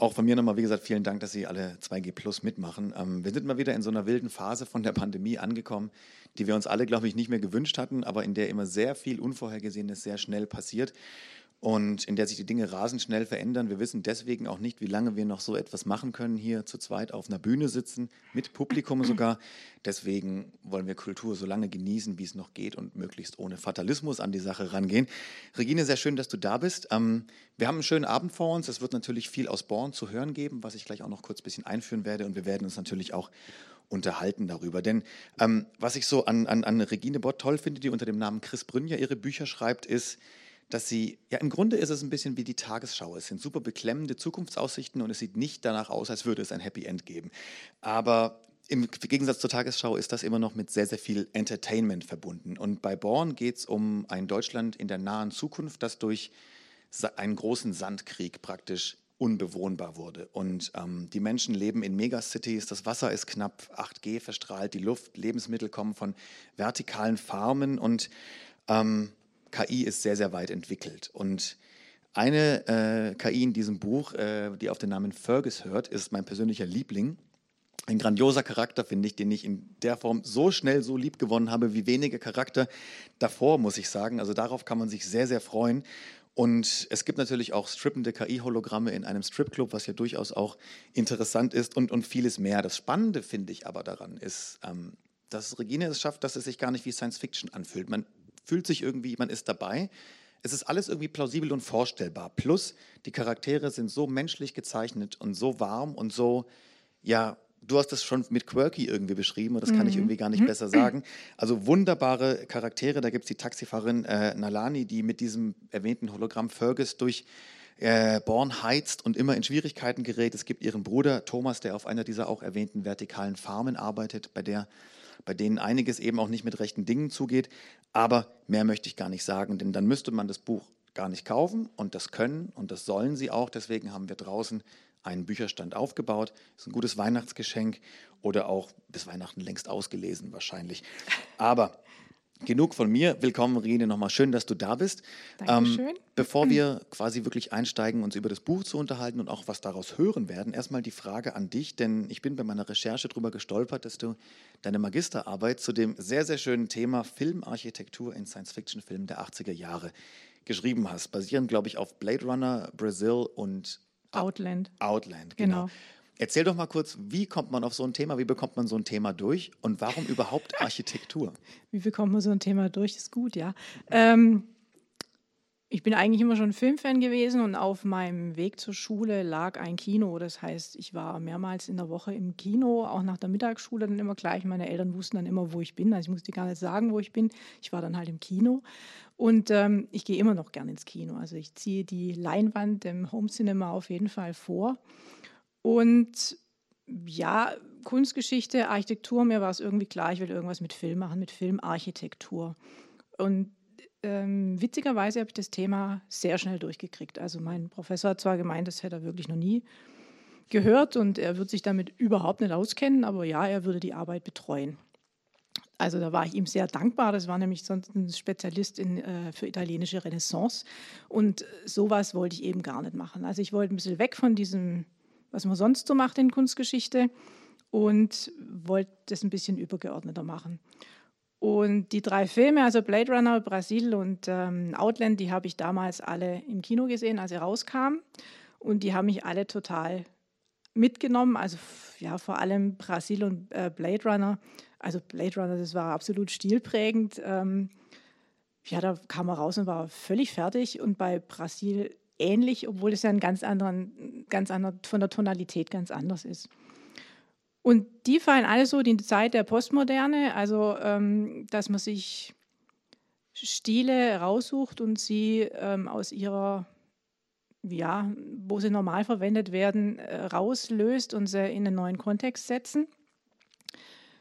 Auch von mir nochmal, wie gesagt, vielen Dank, dass Sie alle 2G Plus mitmachen. Ähm, wir sind mal wieder in so einer wilden Phase von der Pandemie angekommen, die wir uns alle, glaube ich, nicht mehr gewünscht hatten, aber in der immer sehr viel Unvorhergesehenes sehr schnell passiert und in der sich die Dinge rasend schnell verändern. Wir wissen deswegen auch nicht, wie lange wir noch so etwas machen können, hier zu zweit auf einer Bühne sitzen, mit Publikum sogar. Deswegen wollen wir Kultur so lange genießen, wie es noch geht und möglichst ohne Fatalismus an die Sache rangehen. Regine, sehr schön, dass du da bist. Ähm, wir haben einen schönen Abend vor uns. Es wird natürlich viel aus Born zu hören geben, was ich gleich auch noch kurz ein bisschen einführen werde. Und wir werden uns natürlich auch unterhalten darüber. Denn ähm, was ich so an, an, an Regine Bott toll finde, die unter dem Namen Chris Brünja ihre Bücher schreibt, ist, dass sie, ja im Grunde ist es ein bisschen wie die Tagesschau. Es sind super beklemmende Zukunftsaussichten und es sieht nicht danach aus, als würde es ein Happy End geben. Aber im Gegensatz zur Tagesschau ist das immer noch mit sehr, sehr viel Entertainment verbunden. Und bei Born geht es um ein Deutschland in der nahen Zukunft, das durch einen großen Sandkrieg praktisch unbewohnbar wurde. Und ähm, die Menschen leben in Megacities, das Wasser ist knapp, 8G verstrahlt die Luft, Lebensmittel kommen von vertikalen Farmen und ähm, KI ist sehr, sehr weit entwickelt. Und eine äh, KI in diesem Buch, äh, die auf den Namen Fergus hört, ist mein persönlicher Liebling. Ein grandioser Charakter, finde ich, den ich in der Form so schnell so lieb gewonnen habe wie wenige Charakter davor, muss ich sagen. Also darauf kann man sich sehr, sehr freuen. Und es gibt natürlich auch strippende KI-Hologramme in einem Stripclub, was ja durchaus auch interessant ist und, und vieles mehr. Das Spannende, finde ich aber daran, ist, ähm, dass Regine es schafft, dass es sich gar nicht wie Science Fiction anfühlt. Man fühlt sich irgendwie, man ist dabei. Es ist alles irgendwie plausibel und vorstellbar. Plus, die Charaktere sind so menschlich gezeichnet und so warm und so, ja, du hast das schon mit quirky irgendwie beschrieben und das kann ich mhm. irgendwie gar nicht mhm. besser sagen. Also wunderbare Charaktere. Da gibt es die Taxifahrerin äh, Nalani, die mit diesem erwähnten Hologramm Fergus durch äh, Born heizt und immer in Schwierigkeiten gerät. Es gibt ihren Bruder Thomas, der auf einer dieser auch erwähnten vertikalen Farmen arbeitet, bei der bei denen einiges eben auch nicht mit rechten Dingen zugeht. Aber mehr möchte ich gar nicht sagen, denn dann müsste man das Buch gar nicht kaufen und das können und das sollen sie auch. Deswegen haben wir draußen einen Bücherstand aufgebaut. Ist ein gutes Weihnachtsgeschenk oder auch bis Weihnachten längst ausgelesen wahrscheinlich. Aber Genug von mir. Willkommen, Rene, nochmal schön, dass du da bist. Dankeschön. Ähm, bevor wir quasi wirklich einsteigen, uns über das Buch zu unterhalten und auch was daraus hören werden, erstmal die Frage an dich, denn ich bin bei meiner Recherche darüber gestolpert, dass du deine Magisterarbeit zu dem sehr, sehr schönen Thema Filmarchitektur in Science-Fiction-Filmen der 80er Jahre geschrieben hast, basierend, glaube ich, auf Blade Runner, Brazil und Outland. Outland, genau. genau. Erzähl doch mal kurz, wie kommt man auf so ein Thema, wie bekommt man so ein Thema durch und warum überhaupt Architektur? Wie bekommt man so ein Thema durch? Ist gut, ja. Ähm, ich bin eigentlich immer schon Filmfan gewesen und auf meinem Weg zur Schule lag ein Kino. Das heißt, ich war mehrmals in der Woche im Kino, auch nach der Mittagsschule dann immer gleich. Meine Eltern wussten dann immer, wo ich bin. Also ich musste gar nicht sagen, wo ich bin. Ich war dann halt im Kino. Und ähm, ich gehe immer noch gern ins Kino. Also ich ziehe die Leinwand im Home Cinema auf jeden Fall vor. Und ja, Kunstgeschichte, Architektur, mir war es irgendwie klar, ich will irgendwas mit Film machen, mit Filmarchitektur. Und ähm, witzigerweise habe ich das Thema sehr schnell durchgekriegt. Also mein Professor hat zwar gemeint, das hätte er wirklich noch nie gehört und er wird sich damit überhaupt nicht auskennen, aber ja, er würde die Arbeit betreuen. Also da war ich ihm sehr dankbar. Das war nämlich sonst ein Spezialist in, äh, für italienische Renaissance. Und sowas wollte ich eben gar nicht machen. Also ich wollte ein bisschen weg von diesem was man sonst so macht in Kunstgeschichte und wollte das ein bisschen übergeordneter machen. Und die drei Filme, also Blade Runner, Brasil und ähm, Outland, die habe ich damals alle im Kino gesehen, als sie rauskamen. Und die haben mich alle total mitgenommen. Also ja, vor allem Brasil und äh, Blade Runner. Also Blade Runner, das war absolut stilprägend. Ähm, ja, da kam er raus und war völlig fertig. Und bei Brasil ähnlich, obwohl es ja ein ganz anderen, ganz anders, von der Tonalität ganz anders ist. Und die fallen alle so in die Zeit der Postmoderne, also ähm, dass man sich Stile raussucht und sie ähm, aus ihrer, ja, wo sie normal verwendet werden, äh, rauslöst und sie in einen neuen Kontext setzen.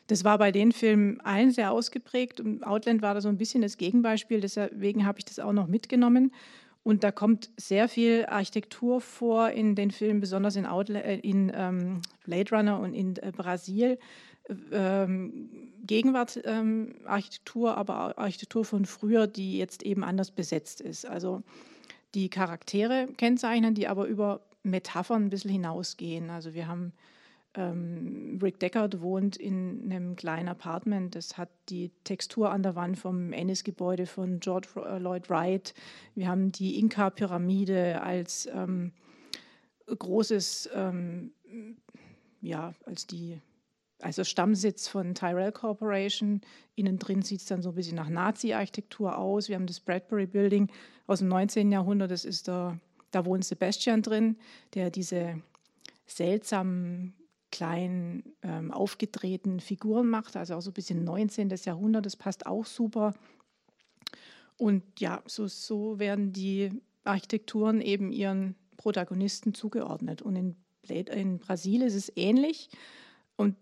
Das war bei den Filmen allen sehr ausgeprägt und Outland war da so ein bisschen das Gegenbeispiel, deswegen habe ich das auch noch mitgenommen. Und da kommt sehr viel Architektur vor in den Filmen, besonders in, Outla äh, in ähm, Blade Runner und in äh, Brasil. Ähm, Gegenwart ähm, aber Architektur von früher, die jetzt eben anders besetzt ist. Also die Charaktere kennzeichnen, die aber über Metaphern ein bisschen hinausgehen. Also wir haben ähm, Rick Deckard wohnt in einem kleinen Apartment. Das hat die Textur an der Wand vom Ennis-Gebäude von George äh, Lloyd Wright. Wir haben die Inka-Pyramide als ähm, großes, ähm, ja, als die also Stammsitz von Tyrell Corporation. Innen drin sieht es dann so ein bisschen nach Nazi-Architektur aus. Wir haben das Bradbury Building aus dem 19. Jahrhundert. Das ist der, da wohnt Sebastian drin, der diese seltsamen kleinen ähm, aufgedrehten Figuren macht, also auch so ein bisschen 19. Jahrhundert, das passt auch super. Und ja, so, so werden die Architekturen eben ihren Protagonisten zugeordnet. Und in, in Brasilien ist es ähnlich. Und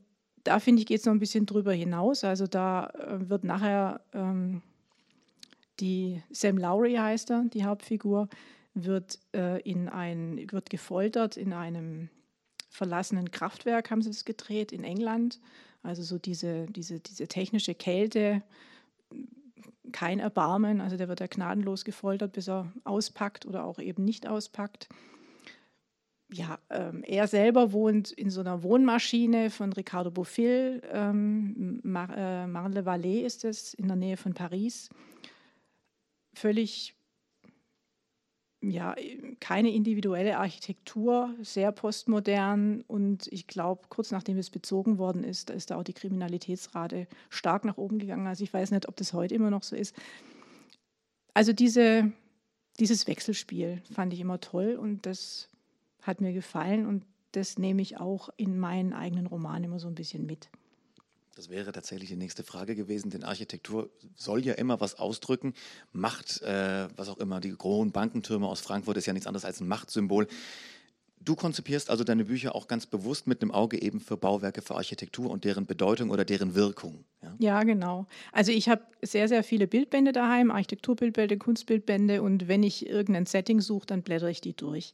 da finde ich, geht es noch ein bisschen drüber hinaus. Also da äh, wird nachher ähm, die Sam Lowry heißt er, die Hauptfigur, wird äh, in ein, wird gefoltert in einem verlassenen Kraftwerk haben sie das gedreht in England. Also so diese, diese, diese technische Kälte, kein Erbarmen. Also der wird ja gnadenlos gefoltert, bis er auspackt oder auch eben nicht auspackt. Ja, ähm, er selber wohnt in so einer Wohnmaschine von Ricardo Bofill. Ähm, äh, Marne-le-Vallée ist es, in der Nähe von Paris. Völlig ja, keine individuelle Architektur, sehr postmodern und ich glaube, kurz nachdem es bezogen worden ist, da ist da auch die Kriminalitätsrate stark nach oben gegangen. Also ich weiß nicht, ob das heute immer noch so ist. Also diese, dieses Wechselspiel fand ich immer toll und das hat mir gefallen und das nehme ich auch in meinen eigenen Roman immer so ein bisschen mit. Das wäre tatsächlich die nächste Frage gewesen, denn Architektur soll ja immer was ausdrücken. Macht, äh, was auch immer, die großen Bankentürme aus Frankfurt ist ja nichts anderes als ein Machtsymbol. Du konzipierst also deine Bücher auch ganz bewusst mit einem Auge eben für Bauwerke, für Architektur und deren Bedeutung oder deren Wirkung. Ja, ja genau. Also ich habe sehr, sehr viele Bildbände daheim, Architekturbildbände, Kunstbildbände und wenn ich irgendein Setting suche, dann blättere ich die durch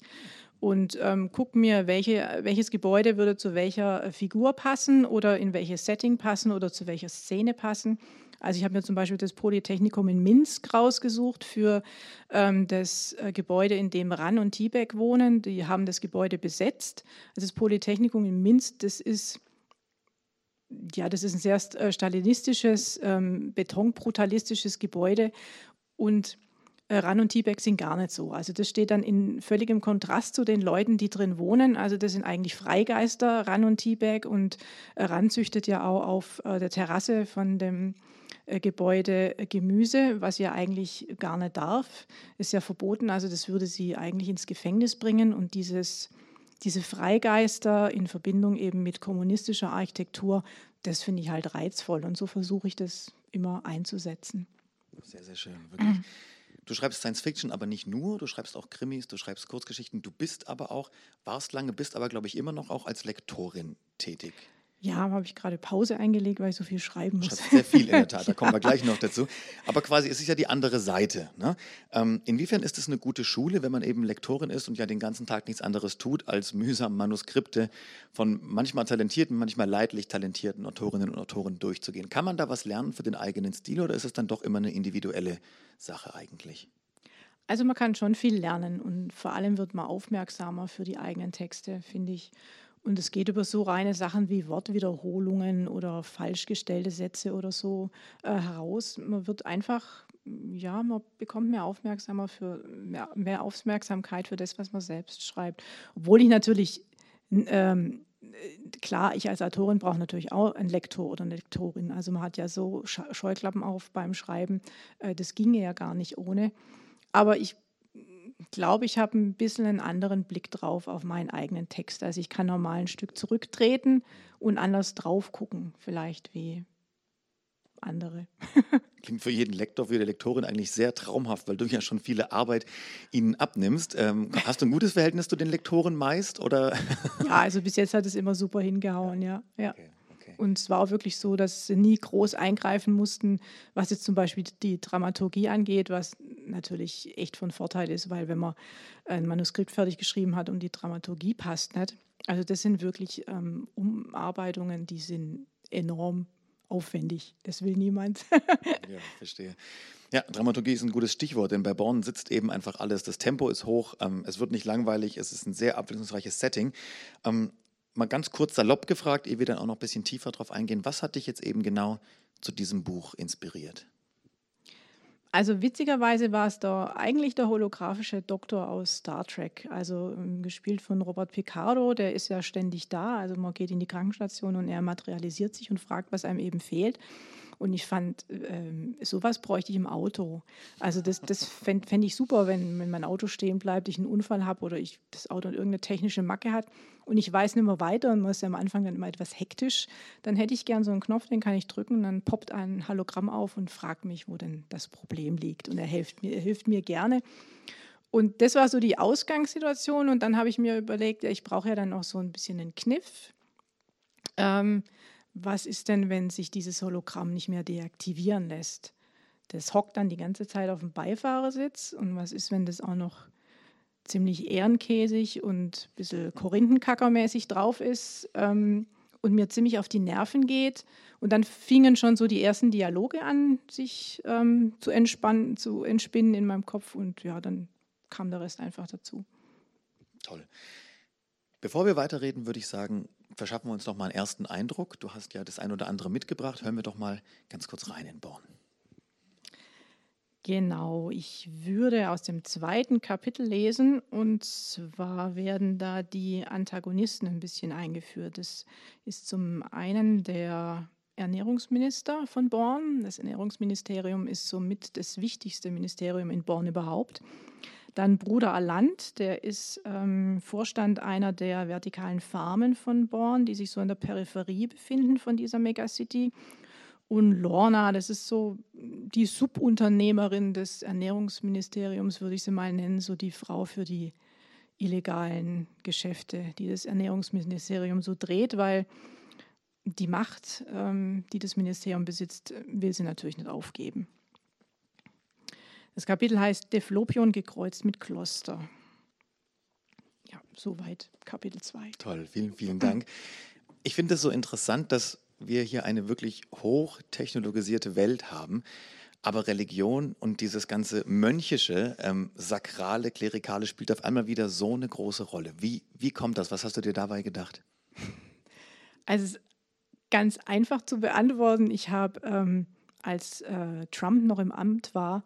und ähm, gucke mir, welche, welches Gebäude würde zu welcher äh, Figur passen oder in welches Setting passen oder zu welcher Szene passen. Also ich habe mir zum Beispiel das Polytechnikum in Minsk rausgesucht für ähm, das äh, Gebäude, in dem Ran und Tibek wohnen. Die haben das Gebäude besetzt. Also das Polytechnikum in Minsk, das ist ja, das ist ein sehr äh, stalinistisches, ähm, betonbrutalistisches Gebäude und Ran und Tibek sind gar nicht so. Also das steht dann in völligem Kontrast zu den Leuten, die drin wohnen. Also das sind eigentlich Freigeister, Ran und Tibek. Und äh, Ran züchtet ja auch auf äh, der Terrasse von dem Gebäude Gemüse, was ja eigentlich gar nicht darf. Ist ja verboten. Also das würde sie eigentlich ins Gefängnis bringen. Und dieses, diese Freigeister in Verbindung eben mit kommunistischer Architektur, das finde ich halt reizvoll. Und so versuche ich das immer einzusetzen. Sehr, sehr schön, wirklich. Du schreibst Science Fiction, aber nicht nur, du schreibst auch Krimis, du schreibst Kurzgeschichten, du bist aber auch, warst lange, bist aber, glaube ich, immer noch auch als Lektorin tätig. Ja, habe ich gerade Pause eingelegt, weil ich so viel schreiben muss. Schreibst sehr viel in der Tat, da kommen wir gleich noch dazu. Aber quasi, es ist ja die andere Seite. Ne? Ähm, inwiefern ist es eine gute Schule, wenn man eben Lektorin ist und ja den ganzen Tag nichts anderes tut, als mühsam Manuskripte von manchmal talentierten, manchmal leidlich talentierten Autorinnen und Autoren durchzugehen? Kann man da was lernen für den eigenen Stil oder ist es dann doch immer eine individuelle Sache eigentlich? Also man kann schon viel lernen und vor allem wird man aufmerksamer für die eigenen Texte, finde ich. Und es geht über so reine Sachen wie Wortwiederholungen oder falsch gestellte Sätze oder so äh, heraus. Man wird einfach, ja, man bekommt mehr aufmerksamer für mehr, mehr Aufmerksamkeit für das, was man selbst schreibt. Obwohl ich natürlich ähm, klar, ich als Autorin brauche natürlich auch einen Lektor oder eine Lektorin. Also man hat ja so Scheuklappen auf beim Schreiben. Äh, das ginge ja gar nicht ohne. Aber ich glaube, ich habe ein bisschen einen anderen Blick drauf auf meinen eigenen Text. Also ich kann normal ein Stück zurücktreten und anders drauf gucken, vielleicht wie andere. Klingt für jeden Lektor, für jede Lektorin eigentlich sehr traumhaft, weil du ja schon viele Arbeit ihnen abnimmst. Ähm, hast du ein gutes Verhältnis zu den Lektoren meist? Oder? ja, also bis jetzt hat es immer super hingehauen, ja. ja. Okay. Und es war auch wirklich so, dass sie nie groß eingreifen mussten, was jetzt zum Beispiel die Dramaturgie angeht, was natürlich echt von Vorteil ist, weil wenn man ein Manuskript fertig geschrieben hat und die Dramaturgie passt nicht, also das sind wirklich ähm, Umarbeitungen, die sind enorm aufwendig. Das will niemand. ja, verstehe. Ja, Dramaturgie ist ein gutes Stichwort, denn bei Born sitzt eben einfach alles. Das Tempo ist hoch, ähm, es wird nicht langweilig, es ist ein sehr abwechslungsreiches Setting. Ähm, mal ganz kurz salopp gefragt, ehe wir dann auch noch ein bisschen tiefer drauf eingehen, was hat dich jetzt eben genau zu diesem Buch inspiriert? Also witzigerweise war es da eigentlich der holographische Doktor aus Star Trek, also ähm, gespielt von Robert Picardo, der ist ja ständig da, also man geht in die Krankenstation und er materialisiert sich und fragt, was einem eben fehlt. Und ich fand, ähm, sowas bräuchte ich im Auto. Also das, das fände fänd ich super, wenn, wenn mein Auto stehen bleibt, ich einen Unfall habe oder ich das Auto irgendeine technische Macke hat und ich weiß nicht mehr weiter und man ist ja am Anfang dann immer etwas hektisch, dann hätte ich gern so einen Knopf, den kann ich drücken und dann poppt ein Hologramm auf und fragt mich, wo denn das Problem liegt. Und er hilft mir, er hilft mir gerne. Und das war so die Ausgangssituation. Und dann habe ich mir überlegt, ich brauche ja dann auch so ein bisschen einen Kniff. Ähm, was ist denn, wenn sich dieses Hologramm nicht mehr deaktivieren lässt? Das hockt dann die ganze Zeit auf dem Beifahrersitz. Und was ist, wenn das auch noch ziemlich ehrenkäsig und ein bisschen Korinthenkackermäßig drauf ist ähm, und mir ziemlich auf die Nerven geht? Und dann fingen schon so die ersten Dialoge an, sich ähm, zu entspannen, zu entspinnen in meinem Kopf. Und ja, dann kam der Rest einfach dazu. Toll. Bevor wir weiterreden, würde ich sagen, verschaffen wir uns noch mal einen ersten Eindruck. Du hast ja das ein oder andere mitgebracht. Hören wir doch mal ganz kurz rein in Born. Genau, ich würde aus dem zweiten Kapitel lesen und zwar werden da die Antagonisten ein bisschen eingeführt. Das ist zum einen der Ernährungsminister von Born. Das Ernährungsministerium ist somit das wichtigste Ministerium in Born überhaupt. Dann Bruder Aland, der ist ähm, Vorstand einer der vertikalen Farmen von Born, die sich so in der Peripherie befinden von dieser Megacity. Und Lorna, das ist so die Subunternehmerin des Ernährungsministeriums, würde ich sie mal nennen, so die Frau für die illegalen Geschäfte, die das Ernährungsministerium so dreht, weil die Macht, ähm, die das Ministerium besitzt, will sie natürlich nicht aufgeben. Das Kapitel heißt Deflopion gekreuzt mit Kloster. Ja, soweit Kapitel 2. Toll, vielen, vielen Dank. Ich finde es so interessant, dass wir hier eine wirklich hochtechnologisierte Welt haben, aber Religion und dieses ganze mönchische, ähm, sakrale, klerikale spielt auf einmal wieder so eine große Rolle. Wie, wie kommt das? Was hast du dir dabei gedacht? Also ganz einfach zu beantworten. Ich habe, ähm, als äh, Trump noch im Amt war,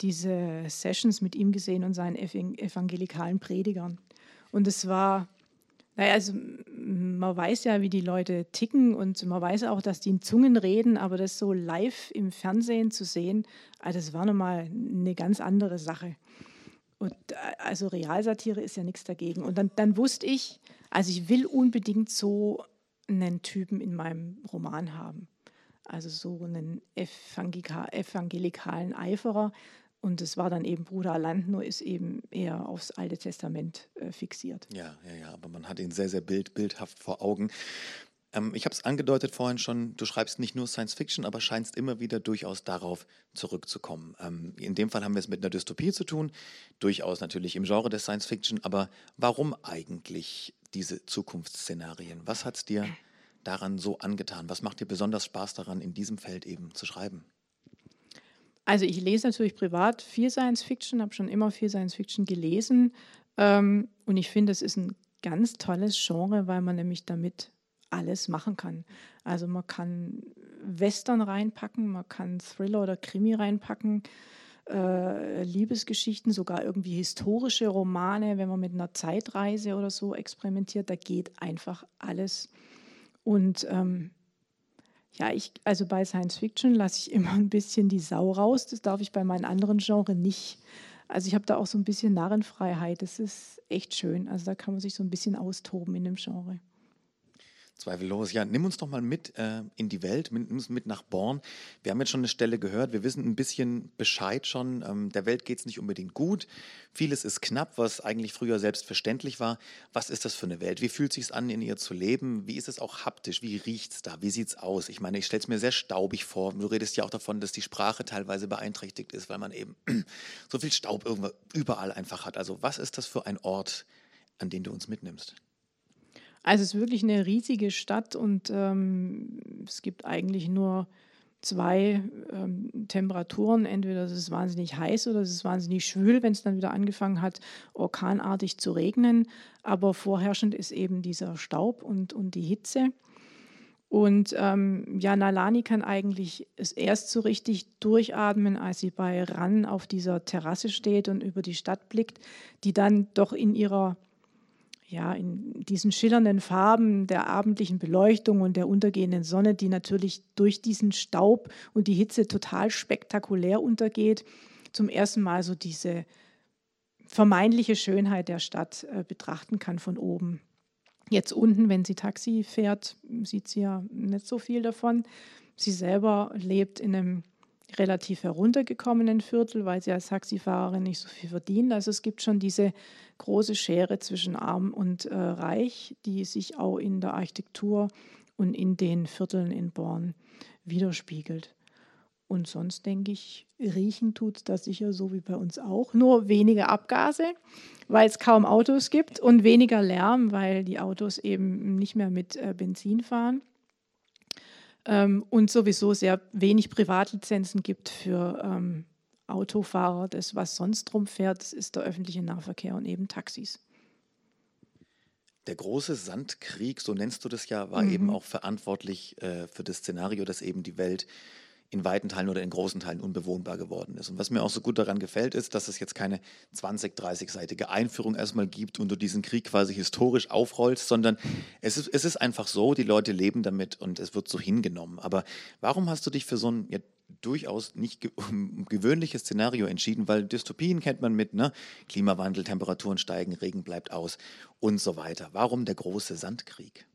diese Sessions mit ihm gesehen und seinen evangelikalen Predigern. Und es war, naja, also man weiß ja, wie die Leute ticken und man weiß auch, dass die in Zungen reden, aber das so live im Fernsehen zu sehen, also das war nochmal eine ganz andere Sache. Und also Realsatire ist ja nichts dagegen. Und dann, dann wusste ich, also ich will unbedingt so einen Typen in meinem Roman haben. Also so einen evangelikalen Eiferer, und es war dann eben Bruder Land, nur ist eben eher aufs Alte Testament äh, fixiert. Ja, ja, ja, aber man hat ihn sehr, sehr bild, bildhaft vor Augen. Ähm, ich habe es angedeutet vorhin schon, du schreibst nicht nur Science Fiction, aber scheinst immer wieder durchaus darauf zurückzukommen. Ähm, in dem Fall haben wir es mit einer Dystopie zu tun, durchaus natürlich im Genre des Science Fiction, aber warum eigentlich diese Zukunftsszenarien? Was hat es dir daran so angetan? Was macht dir besonders Spaß daran, in diesem Feld eben zu schreiben? Also ich lese natürlich privat viel Science Fiction, habe schon immer viel Science Fiction gelesen ähm, und ich finde, es ist ein ganz tolles Genre, weil man nämlich damit alles machen kann. Also man kann Western reinpacken, man kann Thriller oder Krimi reinpacken, äh, Liebesgeschichten, sogar irgendwie historische Romane, wenn man mit einer Zeitreise oder so experimentiert, da geht einfach alles. Und ähm, ja, ich, also bei Science Fiction lasse ich immer ein bisschen die Sau raus. Das darf ich bei meinen anderen Genres nicht. Also ich habe da auch so ein bisschen Narrenfreiheit. Das ist echt schön. Also da kann man sich so ein bisschen austoben in dem Genre. Zweifellos. Ja, nimm uns doch mal mit äh, in die Welt, nimm uns mit nach Born. Wir haben jetzt schon eine Stelle gehört, wir wissen ein bisschen Bescheid schon. Ähm, der Welt geht es nicht unbedingt gut. Vieles ist knapp, was eigentlich früher selbstverständlich war. Was ist das für eine Welt? Wie fühlt es sich an, in ihr zu leben? Wie ist es auch haptisch? Wie riecht es da? Wie sieht es aus? Ich meine, ich stelle es mir sehr staubig vor. Du redest ja auch davon, dass die Sprache teilweise beeinträchtigt ist, weil man eben so viel Staub überall einfach hat. Also was ist das für ein Ort, an den du uns mitnimmst? Also es ist wirklich eine riesige Stadt und ähm, es gibt eigentlich nur zwei ähm, Temperaturen. Entweder es ist wahnsinnig heiß oder es ist wahnsinnig schwül, wenn es dann wieder angefangen hat, orkanartig zu regnen. Aber vorherrschend ist eben dieser Staub und, und die Hitze. Und ähm, ja, Nalani kann eigentlich es erst so richtig durchatmen, als sie bei Ran auf dieser Terrasse steht und über die Stadt blickt, die dann doch in ihrer ja, in diesen schillernden Farben der abendlichen Beleuchtung und der untergehenden Sonne, die natürlich durch diesen Staub und die Hitze total spektakulär untergeht, zum ersten Mal so diese vermeintliche Schönheit der Stadt äh, betrachten kann von oben. Jetzt unten, wenn sie Taxi fährt, sieht sie ja nicht so viel davon. Sie selber lebt in einem relativ heruntergekommenen Viertel, weil sie als Taxifahrerin nicht so viel verdient. Also es gibt schon diese große Schere zwischen arm und äh, reich, die sich auch in der Architektur und in den Vierteln in Born widerspiegelt. Und sonst denke ich, riechen tut das sicher so wie bei uns auch. Nur weniger Abgase, weil es kaum Autos gibt und weniger Lärm, weil die Autos eben nicht mehr mit äh, Benzin fahren ähm, und sowieso sehr wenig Privatlizenzen gibt für ähm, Autofahrer. Das, was sonst rumfährt, das ist der öffentliche Nahverkehr und eben Taxis. Der große Sandkrieg, so nennst du das ja, war mhm. eben auch verantwortlich äh, für das Szenario, dass eben die Welt in weiten Teilen oder in großen Teilen unbewohnbar geworden ist. Und was mir auch so gut daran gefällt, ist, dass es jetzt keine 20, 30-seitige Einführung erstmal gibt und du diesen Krieg quasi historisch aufrollst, sondern es ist, es ist einfach so, die Leute leben damit und es wird so hingenommen. Aber warum hast du dich für so ein ja, durchaus nicht ge gewöhnliches Szenario entschieden? Weil Dystopien kennt man mit, ne? Klimawandel, Temperaturen steigen, Regen bleibt aus und so weiter. Warum der große Sandkrieg?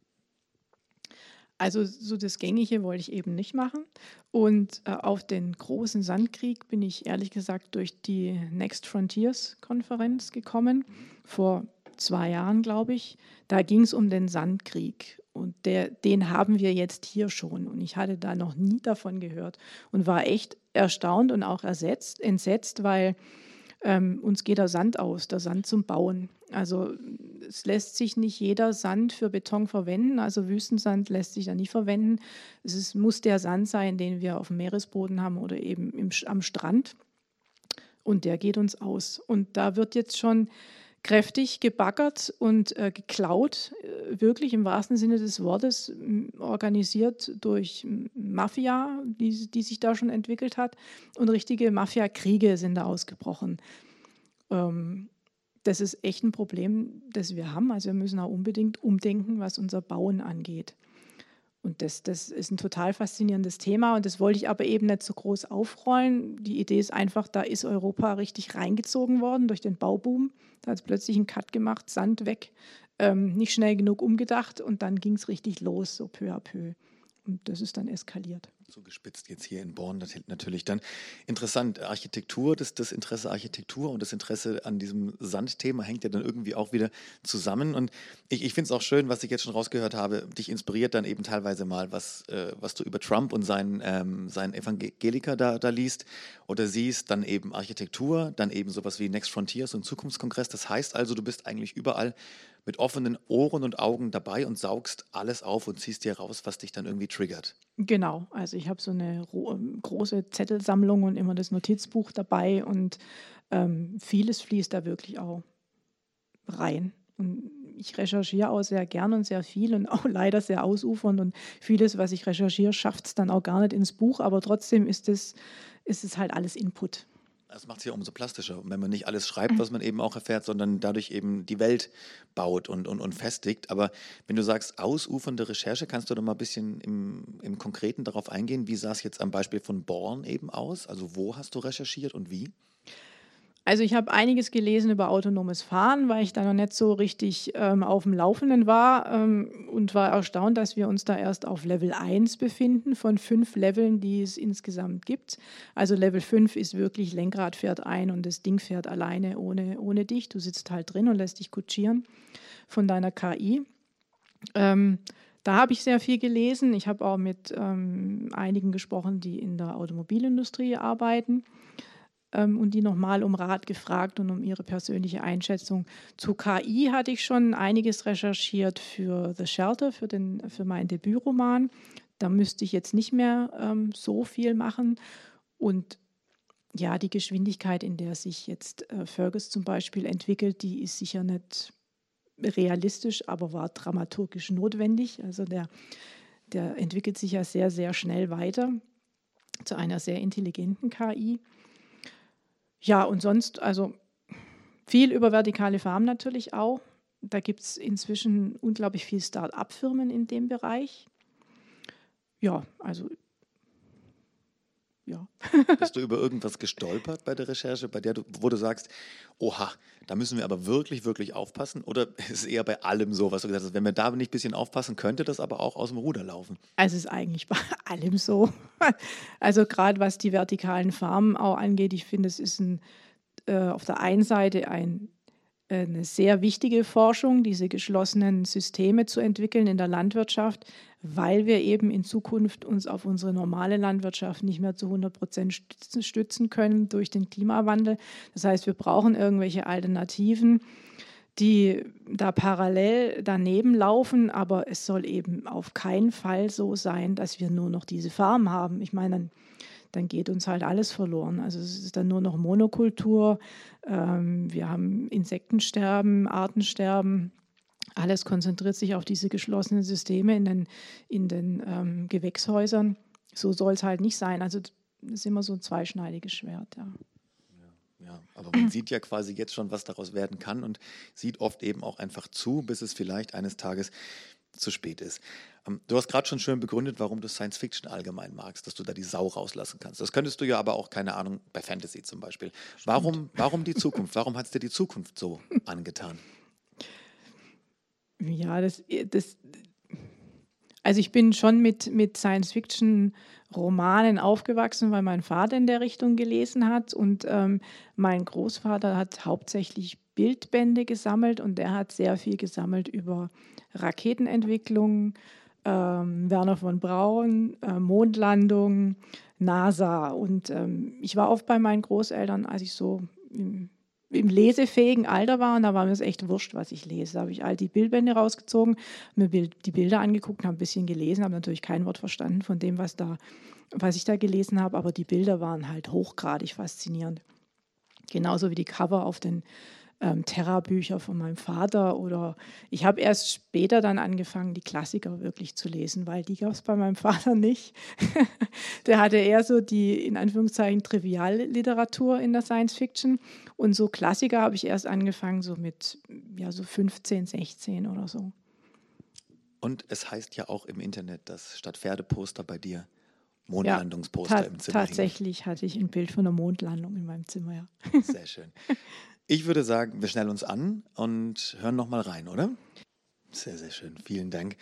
Also so das Gängige wollte ich eben nicht machen. Und äh, auf den großen Sandkrieg bin ich ehrlich gesagt durch die Next Frontiers Konferenz gekommen, vor zwei Jahren, glaube ich. Da ging es um den Sandkrieg. Und der, den haben wir jetzt hier schon. Und ich hatte da noch nie davon gehört und war echt erstaunt und auch ersetzt, entsetzt, weil ähm, uns geht der Sand aus, der Sand zum Bauen. Also es lässt sich nicht jeder Sand für Beton verwenden, also Wüstensand lässt sich da nicht verwenden. Es ist, muss der Sand sein, den wir auf dem Meeresboden haben oder eben im, am Strand. Und der geht uns aus. Und da wird jetzt schon kräftig gebaggert und äh, geklaut, äh, wirklich im wahrsten Sinne des Wortes, organisiert durch Mafia, die, die sich da schon entwickelt hat. Und richtige Mafia-Kriege sind da ausgebrochen. Ähm, das ist echt ein Problem, das wir haben. Also wir müssen auch unbedingt umdenken, was unser Bauen angeht. Und das, das ist ein total faszinierendes Thema und das wollte ich aber eben nicht so groß aufrollen. Die Idee ist einfach, da ist Europa richtig reingezogen worden durch den Bauboom. Da hat es plötzlich einen Cut gemacht, Sand weg, ähm, nicht schnell genug umgedacht und dann ging es richtig los, so peu à peu. Und das ist dann eskaliert zugespitzt jetzt hier in Born natürlich dann. Interessant, Architektur, das, das Interesse Architektur und das Interesse an diesem Sandthema hängt ja dann irgendwie auch wieder zusammen. Und ich, ich finde es auch schön, was ich jetzt schon rausgehört habe, dich inspiriert dann eben teilweise mal, was, äh, was du über Trump und seinen, ähm, seinen Evangeliker da, da liest oder siehst, dann eben Architektur, dann eben sowas wie Next Frontiers und Zukunftskongress. Das heißt also, du bist eigentlich überall mit offenen Ohren und Augen dabei und saugst alles auf und ziehst dir raus, was dich dann irgendwie triggert. Genau, also ich habe so eine ähm, große Zettelsammlung und immer das Notizbuch dabei und ähm, vieles fließt da wirklich auch rein. Und ich recherchiere auch sehr gern und sehr viel und auch leider sehr ausufernd und vieles, was ich recherchiere, schafft es dann auch gar nicht ins Buch, aber trotzdem ist es, ist es halt alles Input. Das macht es ja umso plastischer, wenn man nicht alles schreibt, was man eben auch erfährt, sondern dadurch eben die Welt baut und, und, und festigt. Aber wenn du sagst, ausufernde Recherche, kannst du da mal ein bisschen im, im Konkreten darauf eingehen? Wie sah es jetzt am Beispiel von Born eben aus? Also wo hast du recherchiert und wie? Also ich habe einiges gelesen über autonomes Fahren, weil ich da noch nicht so richtig ähm, auf dem Laufenden war ähm, und war erstaunt, dass wir uns da erst auf Level 1 befinden von fünf Leveln, die es insgesamt gibt. Also Level 5 ist wirklich Lenkrad fährt ein und das Ding fährt alleine ohne, ohne dich. Du sitzt halt drin und lässt dich kutschieren von deiner KI. Ähm, da habe ich sehr viel gelesen. Ich habe auch mit ähm, einigen gesprochen, die in der Automobilindustrie arbeiten. Ähm, und die nochmal um Rat gefragt und um ihre persönliche Einschätzung. Zu KI hatte ich schon einiges recherchiert für The Shelter, für, den, für meinen Debütroman. Da müsste ich jetzt nicht mehr ähm, so viel machen. Und ja, die Geschwindigkeit, in der sich jetzt äh, Fergus zum Beispiel entwickelt, die ist sicher nicht realistisch, aber war dramaturgisch notwendig. Also der, der entwickelt sich ja sehr, sehr schnell weiter zu einer sehr intelligenten KI. Ja, und sonst, also viel über vertikale Farmen natürlich auch. Da gibt es inzwischen unglaublich viele Start-up-Firmen in dem Bereich. Ja, also ja. Bist du über irgendwas gestolpert bei der Recherche, bei der du, wo du sagst, oha, da müssen wir aber wirklich, wirklich aufpassen? Oder ist es eher bei allem so, was du gesagt hast, wenn wir da nicht ein bisschen aufpassen, könnte das aber auch aus dem Ruder laufen? Also es ist eigentlich bei allem so. Also gerade was die vertikalen Farmen auch angeht, ich finde, es ist ein, äh, auf der einen Seite ein eine sehr wichtige Forschung, diese geschlossenen Systeme zu entwickeln in der Landwirtschaft, weil wir eben in Zukunft uns auf unsere normale Landwirtschaft nicht mehr zu 100 Prozent stützen können durch den Klimawandel. Das heißt, wir brauchen irgendwelche Alternativen, die da parallel daneben laufen, aber es soll eben auf keinen Fall so sein, dass wir nur noch diese Farm haben. Ich meine, dann geht uns halt alles verloren. Also es ist dann nur noch Monokultur. Ähm, wir haben Insektensterben, Artensterben. Alles konzentriert sich auf diese geschlossenen Systeme in den, in den ähm, Gewächshäusern. So soll es halt nicht sein. Also das ist immer so ein zweischneidiges Schwert, ja. Ja, aber man sieht ja quasi jetzt schon, was daraus werden kann und sieht oft eben auch einfach zu, bis es vielleicht eines Tages zu spät ist. Ähm, du hast gerade schon schön begründet, warum du Science Fiction allgemein magst, dass du da die Sau rauslassen kannst. Das könntest du ja aber auch, keine Ahnung, bei Fantasy zum Beispiel. Warum, warum die Zukunft? Warum hat es dir die Zukunft so angetan? Ja, das, das, also ich bin schon mit, mit Science Fiction Romanen aufgewachsen, weil mein Vater in der Richtung gelesen hat und ähm, mein Großvater hat hauptsächlich Bildbände gesammelt und der hat sehr viel gesammelt über Raketenentwicklung, ähm, Werner von Braun, äh, Mondlandung, NASA. Und ähm, ich war oft bei meinen Großeltern, als ich so im, im, lesefähigen Alter war. Und da war mir es echt wurscht, was ich lese. Da habe ich all die Bildbände rausgezogen, mir Bild, die Bilder angeguckt, habe ein bisschen gelesen, habe natürlich kein Wort verstanden von dem, was, da, was ich da gelesen habe. Aber die Bilder waren halt hochgradig faszinierend. Genauso wie die Cover auf den ähm, Terra-Bücher von meinem Vater oder ich habe erst später dann angefangen, die Klassiker wirklich zu lesen, weil die gab es bei meinem Vater nicht. der hatte eher so die, in Anführungszeichen, Trivialliteratur in der Science Fiction und so Klassiker habe ich erst angefangen, so mit ja, so 15, 16 oder so. Und es heißt ja auch im Internet, dass statt Pferdeposter bei dir Mondlandungsposter ja, im Zimmer Tatsächlich hingen. hatte ich ein Bild von einer Mondlandung in meinem Zimmer, ja. Sehr schön. Ich würde sagen, wir schnellen uns an und hören nochmal rein, oder? Sehr, sehr schön. Vielen Dank.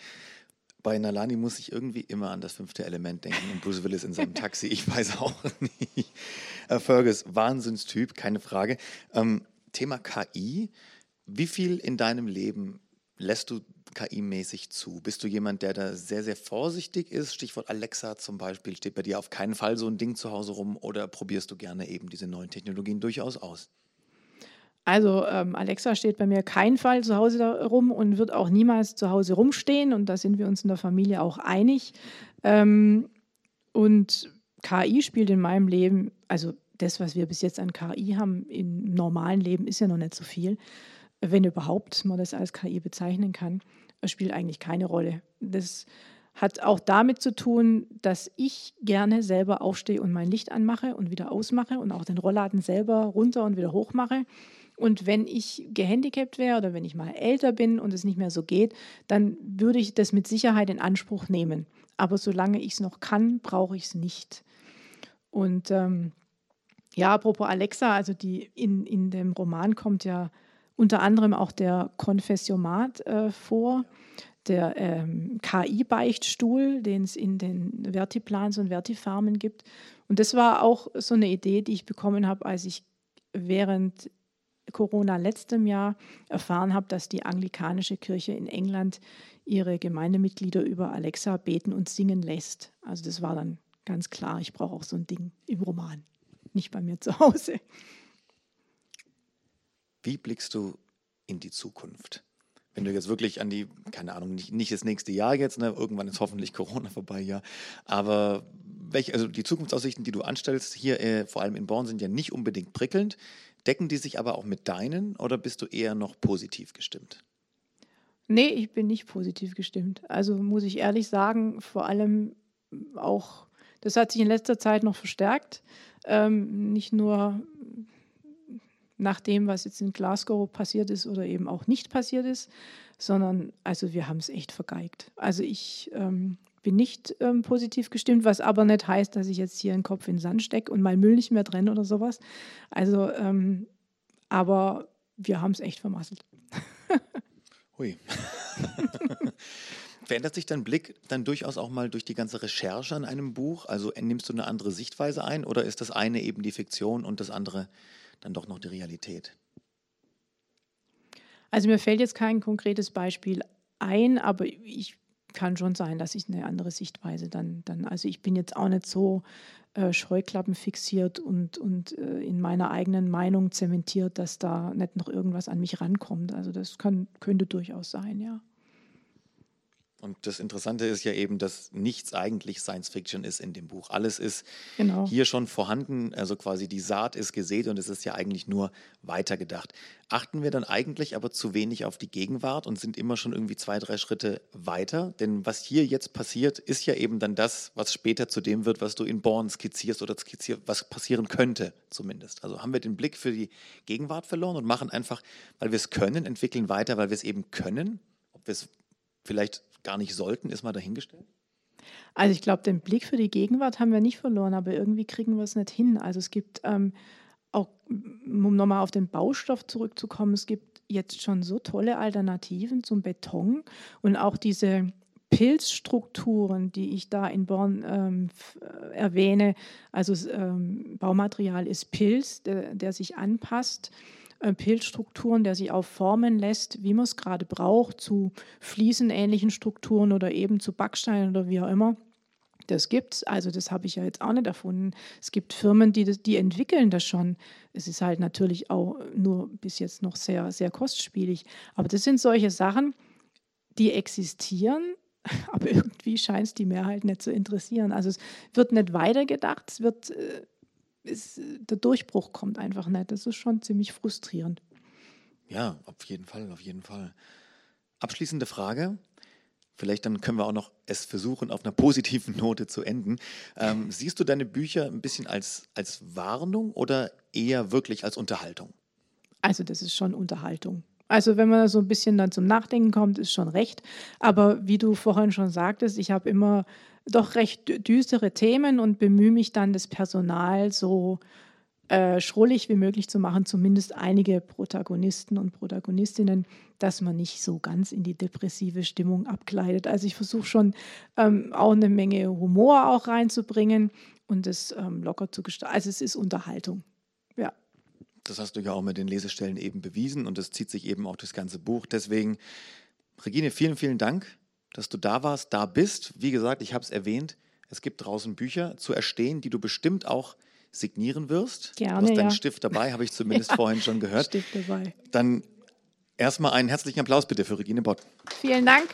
Bei Nalani muss ich irgendwie immer an das fünfte Element denken und Bruce Willis in seinem Taxi. Ich weiß auch nicht. Äh, Fergus, Wahnsinnstyp, keine Frage. Ähm, Thema KI. Wie viel in deinem Leben lässt du KI-mäßig zu? Bist du jemand, der da sehr, sehr vorsichtig ist? Stichwort Alexa zum Beispiel. Steht bei dir auf keinen Fall so ein Ding zu Hause rum oder probierst du gerne eben diese neuen Technologien durchaus aus? Also ähm, Alexa steht bei mir kein Fall zu Hause rum und wird auch niemals zu Hause rumstehen. Und da sind wir uns in der Familie auch einig. Ähm, und KI spielt in meinem Leben, also das, was wir bis jetzt an KI haben im normalen Leben, ist ja noch nicht so viel. Wenn überhaupt man das als KI bezeichnen kann, spielt eigentlich keine Rolle. Das hat auch damit zu tun, dass ich gerne selber aufstehe und mein Licht anmache und wieder ausmache und auch den Rollladen selber runter und wieder hoch mache. Und wenn ich gehandicapt wäre oder wenn ich mal älter bin und es nicht mehr so geht, dann würde ich das mit Sicherheit in Anspruch nehmen. Aber solange ich es noch kann, brauche ich es nicht. Und ähm, ja, apropos Alexa, also die in, in dem Roman kommt ja unter anderem auch der Konfessiomat äh, vor, der ähm, KI-Beichtstuhl, den es in den Vertiplans und Vertifarmen gibt. Und das war auch so eine Idee, die ich bekommen habe, als ich während Corona letztem Jahr erfahren habe, dass die anglikanische Kirche in England ihre Gemeindemitglieder über Alexa beten und singen lässt. Also das war dann ganz klar, ich brauche auch so ein Ding im Roman. nicht bei mir zu Hause. Wie blickst du in die Zukunft? Wenn du jetzt wirklich an die, keine Ahnung, nicht, nicht das nächste Jahr jetzt, ne, irgendwann ist hoffentlich Corona vorbei, ja, aber welche, also die Zukunftsaussichten, die du anstellst, hier äh, vor allem in Born, sind ja nicht unbedingt prickelnd. Decken die sich aber auch mit deinen oder bist du eher noch positiv gestimmt? Nee, ich bin nicht positiv gestimmt. Also muss ich ehrlich sagen, vor allem auch, das hat sich in letzter Zeit noch verstärkt. Ähm, nicht nur nach dem, was jetzt in Glasgow passiert ist oder eben auch nicht passiert ist, sondern also wir haben es echt vergeigt. Also ich ähm, bin nicht ähm, positiv gestimmt, was aber nicht heißt, dass ich jetzt hier den Kopf in den Sand stecke und meinen Müll nicht mehr trenne oder sowas. Also, ähm, aber wir haben es echt vermasselt. Hui. Verändert sich dein Blick dann durchaus auch mal durch die ganze Recherche an einem Buch? Also nimmst du eine andere Sichtweise ein oder ist das eine eben die Fiktion und das andere dann doch noch die Realität? Also mir fällt jetzt kein konkretes Beispiel ein, aber ich kann schon sein, dass ich eine andere Sichtweise dann, dann also ich bin jetzt auch nicht so äh, Scheuklappen fixiert und, und äh, in meiner eigenen Meinung zementiert, dass da nicht noch irgendwas an mich rankommt. Also das kann, könnte durchaus sein, ja. Und das Interessante ist ja eben, dass nichts eigentlich Science Fiction ist in dem Buch. Alles ist genau. hier schon vorhanden, also quasi die Saat ist gesät und es ist ja eigentlich nur weitergedacht. Achten wir dann eigentlich aber zu wenig auf die Gegenwart und sind immer schon irgendwie zwei, drei Schritte weiter? Denn was hier jetzt passiert, ist ja eben dann das, was später zu dem wird, was du in Born skizzierst oder skizzierst, was passieren könnte zumindest. Also haben wir den Blick für die Gegenwart verloren und machen einfach, weil wir es können, entwickeln weiter, weil wir es eben können. Ob wir es vielleicht gar nicht sollten, ist mal dahingestellt? Also ich glaube, den Blick für die Gegenwart haben wir nicht verloren, aber irgendwie kriegen wir es nicht hin. Also es gibt ähm, auch, um nochmal auf den Baustoff zurückzukommen, es gibt jetzt schon so tolle Alternativen zum Beton und auch diese Pilzstrukturen, die ich da in Born ähm, erwähne. Also ähm, Baumaterial ist Pilz, der, der sich anpasst äh, Pilzstrukturen, der sich auch formen lässt, wie man es gerade braucht, zu fliesenähnlichen Strukturen oder eben zu Backsteinen oder wie auch immer. Das gibt es, also das habe ich ja jetzt auch nicht erfunden. Es gibt Firmen, die, das, die entwickeln das schon. Es ist halt natürlich auch nur bis jetzt noch sehr, sehr kostspielig. Aber das sind solche Sachen, die existieren, aber irgendwie scheint es die Mehrheit nicht zu interessieren. Also es wird nicht weitergedacht, es wird äh, ist, der Durchbruch kommt einfach nicht. Das ist schon ziemlich frustrierend. Ja, auf jeden Fall, auf jeden Fall. Abschließende Frage. Vielleicht dann können wir auch noch es versuchen, auf einer positiven Note zu enden. Ähm, siehst du deine Bücher ein bisschen als, als Warnung oder eher wirklich als Unterhaltung? Also das ist schon Unterhaltung. Also wenn man so ein bisschen dann zum Nachdenken kommt, ist schon recht. Aber wie du vorhin schon sagtest, ich habe immer doch recht düstere Themen und bemühe mich dann, das Personal so äh, schrullig wie möglich zu machen, zumindest einige Protagonisten und Protagonistinnen, dass man nicht so ganz in die depressive Stimmung abgleitet. Also ich versuche schon ähm, auch eine Menge Humor auch reinzubringen und es ähm, locker zu gestalten. Also es ist Unterhaltung. Das hast du ja auch mit den Lesestellen eben bewiesen und das zieht sich eben auch durchs ganze Buch. Deswegen, Regine, vielen, vielen Dank dass du da warst, da bist. Wie gesagt, ich habe es erwähnt, es gibt draußen Bücher zu erstehen, die du bestimmt auch signieren wirst. Gerne, du hast deinen ja. Stift dabei, habe ich zumindest ja, vorhin schon gehört. Stift dabei. Dann erstmal einen herzlichen Applaus bitte für Regine Bott. Vielen Dank.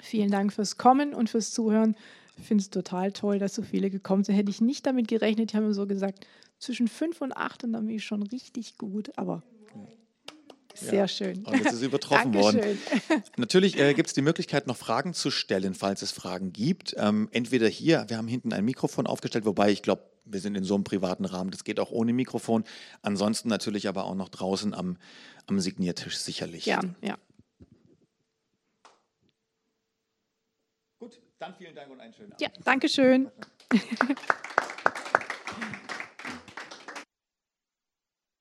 Vielen Dank fürs Kommen und fürs Zuhören. Ich finde es total toll, dass so viele gekommen sind. Hätte ich nicht damit gerechnet. Ich habe mir so gesagt, zwischen fünf und acht und dann bin ich schon richtig gut. Aber sehr ja. schön. Und jetzt ist übertroffen worden. Natürlich äh, gibt es die Möglichkeit, noch Fragen zu stellen, falls es Fragen gibt. Ähm, entweder hier, wir haben hinten ein Mikrofon aufgestellt, wobei ich glaube, wir sind in so einem privaten Rahmen, das geht auch ohne Mikrofon. Ansonsten natürlich aber auch noch draußen am, am Signiertisch sicherlich. Ja, ja. Dann vielen Dank und einen schönen Abend. Ja, danke schön.